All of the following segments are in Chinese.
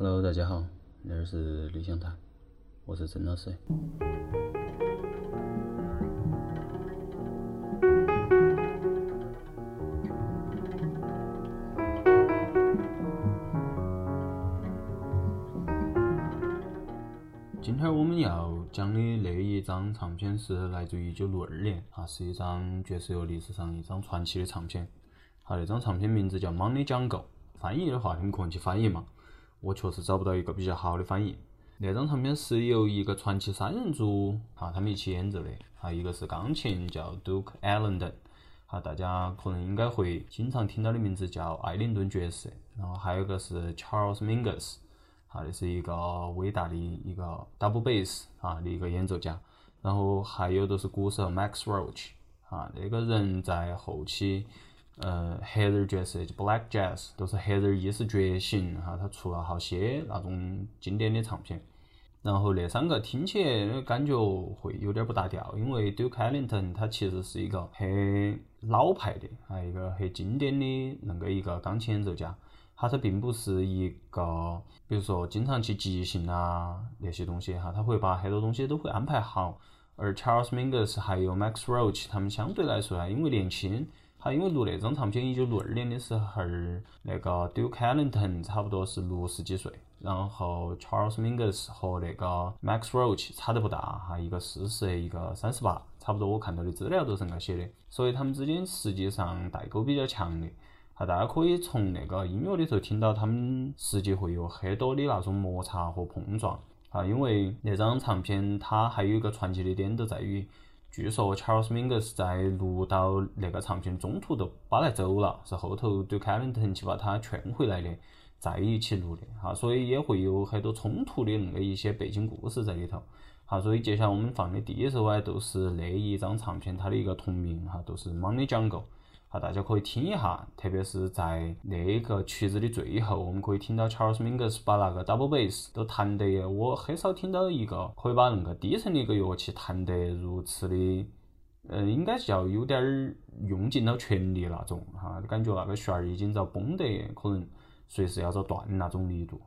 Hello，大家好，这儿是理想谈，我是郑老师。今天我们要讲的那一张唱片是来自于一九六二年啊，是一张爵士乐历史上一张传奇的唱片。好，那张唱片名字叫《Money Jungle》，翻译的话你们可能去翻译嘛。我确实找不到一个比较好的翻译。那张唱片是由一个传奇三人组啊，他们一起演奏的啊，一个是钢琴叫 Duke Ellington，啊，大家可能应该会经常听到的名字叫艾灵顿爵士，然后还有一个是 Charles Mingus，啊，这是一个伟大的一个 double bass 啊的一个演奏家，然后还有就是鼓手 Max Roach，啊，那个人在后期。呃，黑人爵士就 Black Jazz 都是黑人意识觉醒哈，他出了好些那种经典的唱片。然后那三个听起来感觉会有点不搭调，因为 Duke Ellington 他其实是一个很老派的，啊一个很经典的那个一个钢琴演奏家，他他并不是一个，比如说经常去即兴啊那些东西哈，他会把很多东西都会安排好。而 Charles Mingus 还有 Max Roach 他们相对来说啊，因为年轻。他因为录那张唱片，一九六二年的时候，那个 Duke Ellington 差不多是六十几岁，然后 Charles Mingus 和那个 Max Roach 差得不大哈，一个四十，一个三十八，差不多我看到的资料都是那写的，所以他们之间实际上代沟比较强烈。哈，大家可以从那个音乐里头听到他们实际会有很多的那种摩擦和碰撞。啊，因为那张唱片它还有一个传奇的点就在于。据说 Charles Mingus 在录到那个唱片中途都把来走了，是后头 Duke Ellington 去把他劝回来的，在一起录的哈，所以也会有很多冲突的那个一些背景故事在里头。好，所以接下来我们放的第一首啊，都是那一张唱片它的一个同名哈，都是 Money Jungle。好，大家可以听一下，特别是在那个曲子的最后，我们可以听到 Charles Mingus 把那个 double bass 都弹得，我很少听到一个可以把那个低沉的一个乐器弹得如此的，嗯，应该叫有点儿用尽了全力那种，哈，感觉那个弦儿已经遭绷得，可能随时要遭断那种力度。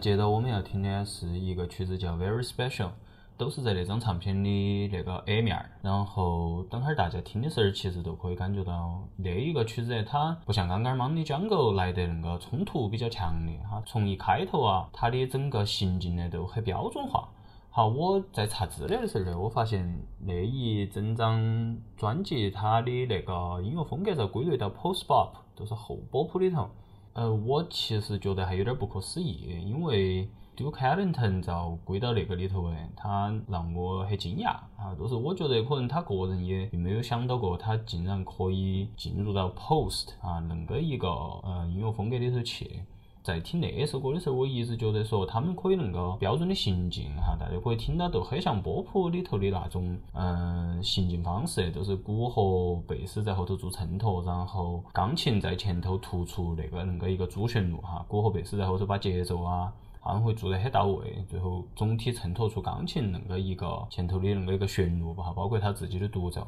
接着我们要听的是一个曲子叫《Very Special》，都是在那张唱片的那个 A 面。然后等会儿大家听的时候，其实都可以感觉到那一个曲子它不像刚刚 Money Jungle 来的那个冲突比较强烈哈。从一开头啊，它的整个行进呢都很标准化。好，我在查资料的时候呢，我发现那一整张专辑它的那个音乐风格在归类到 Post Pop，都是后波普里头。呃，我其实觉得还有点不可思议，因为 Ducaeton 遭归到那个里头哎，他让我很惊讶啊！就是我觉得可能他个人也并没有想到过，他竟然可以进入到 Post 啊恁个一个呃音乐风格里头去。在听那首歌的时候，我一直觉得说他们可以那个标准的行进哈，大家可以听到都很像波普里头的那种嗯行进方式，都是鼓和贝斯在后头做衬托，然后钢琴在前头突出那个那个一个主旋律哈，鼓和贝斯在后头把节奏啊，他们会做得很到位，最后总体衬托出钢琴那个一个前头的那个一个旋律吧，包括他自己的独奏。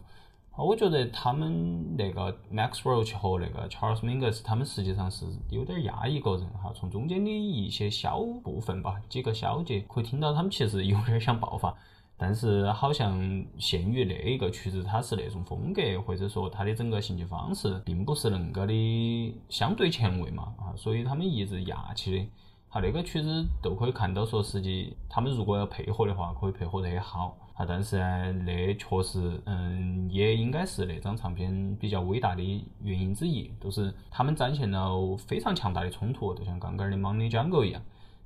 我觉得他们那个 Max Roach 和那个 Charles Mingus，他们实际上是有点压抑个人哈。从中间的一些小部分吧，几个小节可以听到他们其实有点想爆发，但是好像限于那一个曲子，它是那种风格，或者说它的整个行进方式，并不是恁个的相对前卫嘛啊，所以他们一直压起的。好，那个曲子都可以看到说，实际他们如果要配合的话，可以配合得很好。啊，但是呢，那确实，嗯，也应该是那张唱片比较伟大的原因之一，就是他们展现了非常强大的冲突，就像刚刚的 Money Jungle 一样。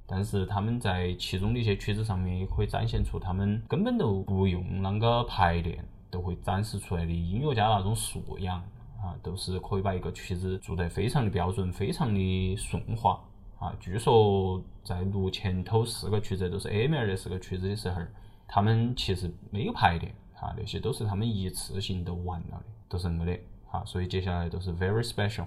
但是他们在其中的一些曲子上面，也可以展现出他们根本都不用啷个排练，都会展示出来的音乐家那种素养啊，都是可以把一个曲子做得非常的标准，非常的顺滑。啊，据说在录前头四个曲子都是 A 面的四个曲子的时候，他们其实没有排的，啊，那些都是他们一次性都完了的，都是那么的，啊，所以接下来都是 very special。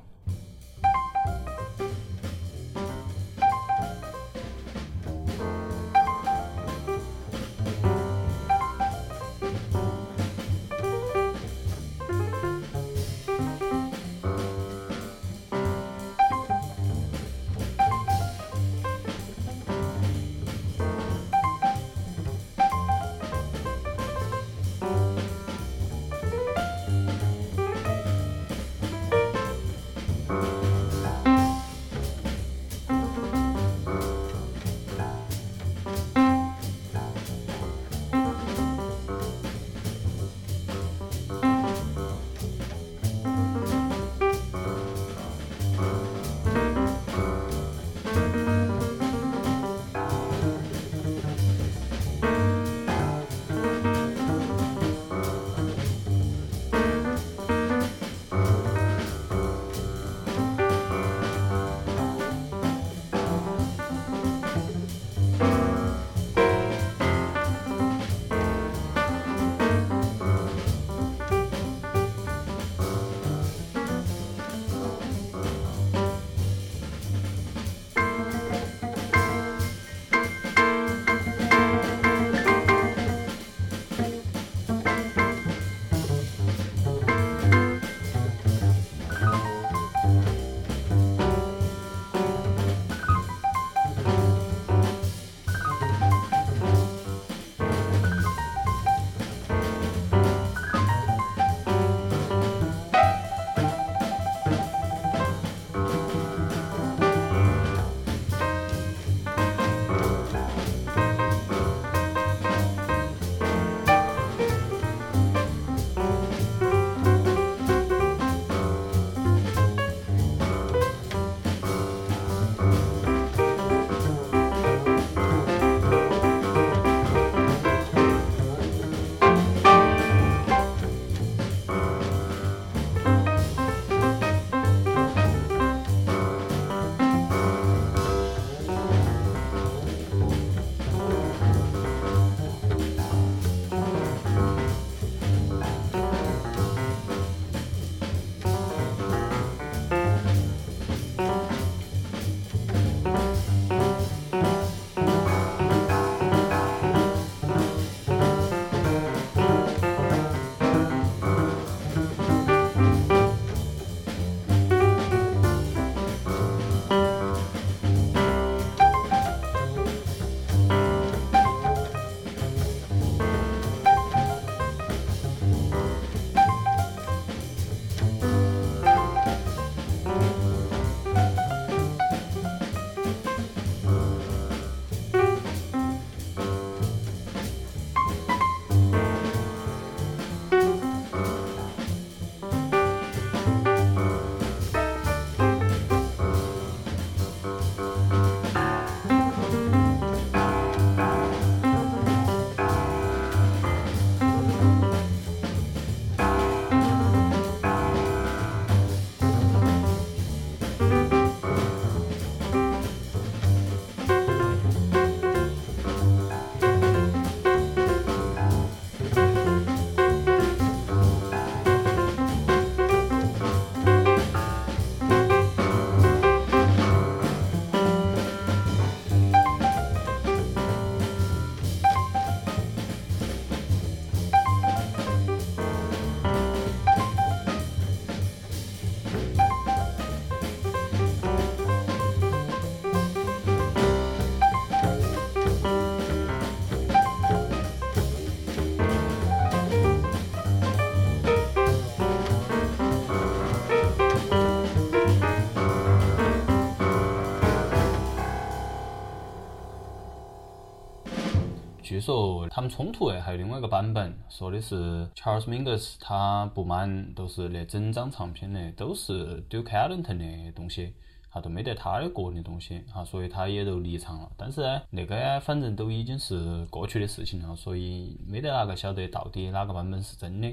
据说他们冲突诶还有另外一个版本，说的是 Charles Mingus 他不满，都是那整张唱片的都是 Duke Ellington 的东西，哈都没得他的个人的东西，哈，所以他也就离场了。但是呢，那个反正都已经是过去的事情了，所以没得哪个晓得到底哪个版本是真的。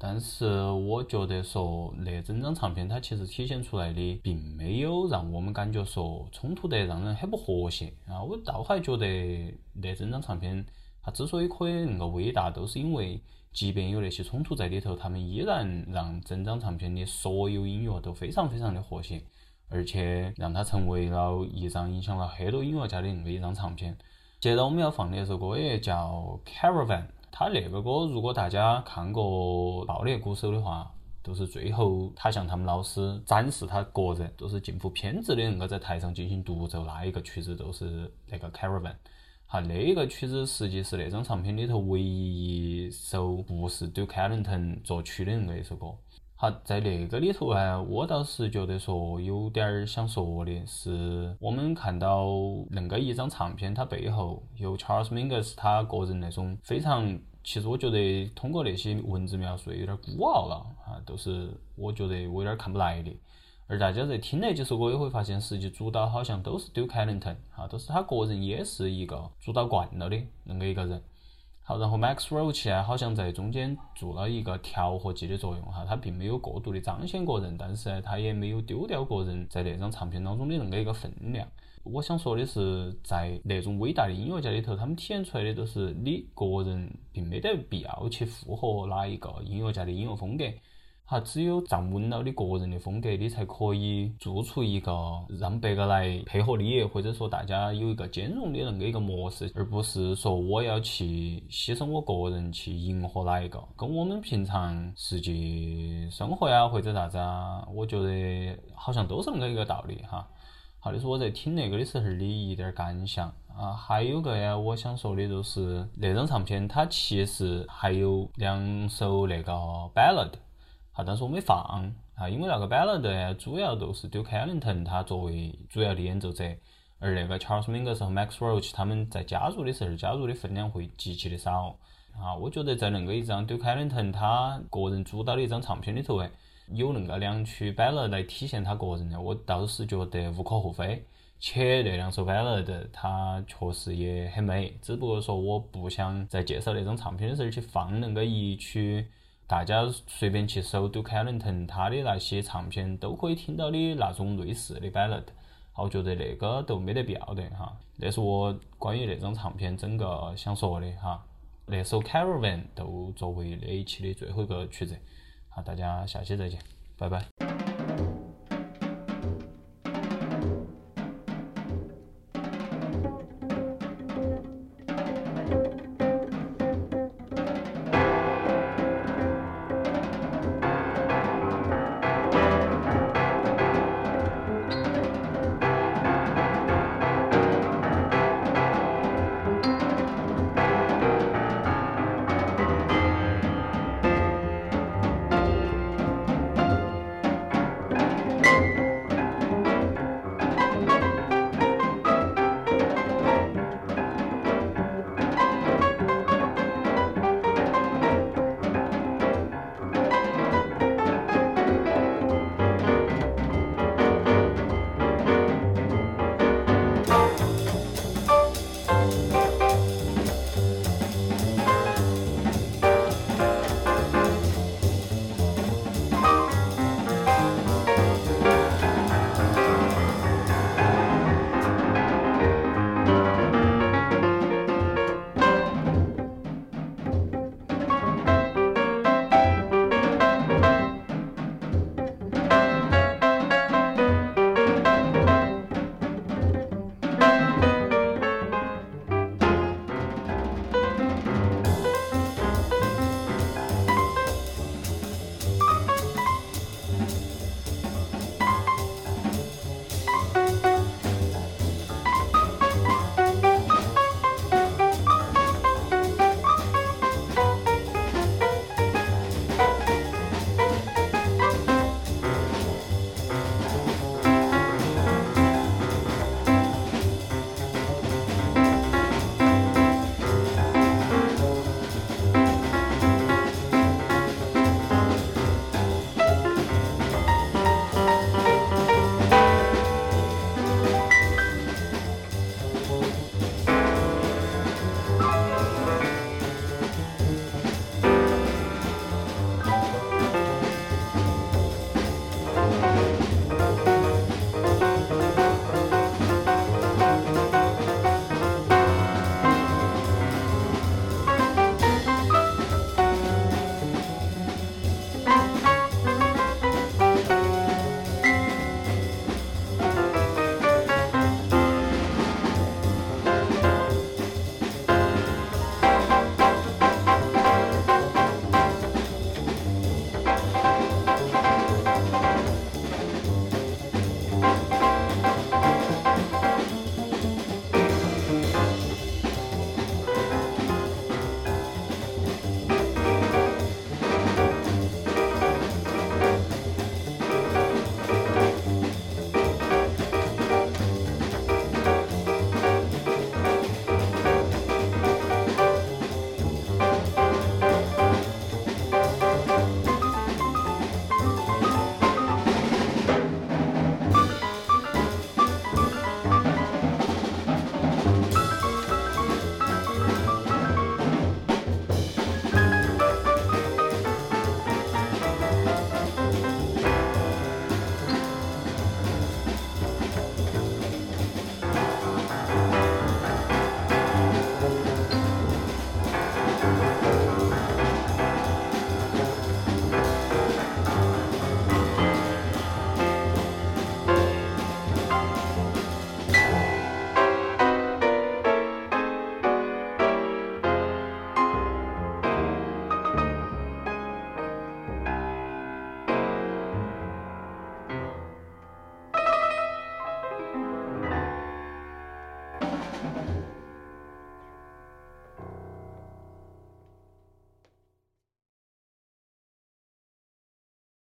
但是我觉得说那整张唱片它其实体现出来的，并没有让我们感觉说冲突得让人很不和谐啊。我倒还觉得那整张唱片它之所以可以恁个伟大，都是因为即便有那些冲突在里头，他们依然让整张唱片的所有音乐都非常非常的和谐，而且让它成为了一张影响了很多音乐家的恁个一张唱片。接着我们要放的一首歌也叫《Caravan》。他那个歌，如果大家看过《爆裂鼓手》的话，就是最后他向他们老师展示他个人，就是近乎偏执的能够在台上进行独奏那一个曲子，就是那个《Caravan》。好，那一个曲子实际是那张唱片里头唯一一首不是 Duke Ellington 作曲的那个一首歌。好，在那个里头啊，我倒是觉得说有点儿想说的是，我们看到恁个一张唱片，它背后有 Charles Mingus 他个人那种非常。其实我觉得通过那些文字描述有点孤傲了啊，都是我觉得我有点看不来的。而大家在听那几首歌也会发现，实际主导好像都是 Duke Ellington 啊，都是他个人也是一个主导惯了的那个一个人。好，然后 Max Roach 啊，好像在中间做了一个调和剂的作用哈，他并没有过度的彰显个人，但是呢，他也没有丢掉个人在那张唱片当中的那个一个分量。我想说的是，在那种伟大的音乐家里头，他们体现出来的都是你个人并没得必要去附和哪一个音乐家的音乐风格。哈，只有站稳了你个人的风格，你才可以做出一个让别个来配合你，或者说大家有一个兼容的那个一个模式，而不是说我要去牺牲我个人去迎合哪一个。跟我们平常实际生活呀或者啥子啊，我觉得好像都是那个一个道理哈。好，这是我在听那个的时候的一点感想啊。还有个呀，我想说的就是那张唱片，它其实还有两首那个 ballad，啊，但是我没放啊，因为那个 ballad，主要都是 Duke Ellington 他作为主要的演奏者，而那个 Charles Mingus 和 Max Roach 他们在加入的时候，加入的分量会极其的少啊。我觉得在恁个一张 Duke Ellington 他个人主导的一张唱片里头，哎。有恁个两曲 ballad 来体现他个人的，我倒是觉得无可厚非。且那两首 ballad 它确实也很美，只不过说我不想在介绍那张唱片的时候去放恁个一曲，大家随便去搜都凯伦腾他的那些唱片都可以听到的那种类似的 ballad，我觉得那个都没得必要的哈。那是我关于那张唱片整个想说的哈。那首 Caravan 都作为那一期的最后一个曲子。好大家下期再见，拜拜。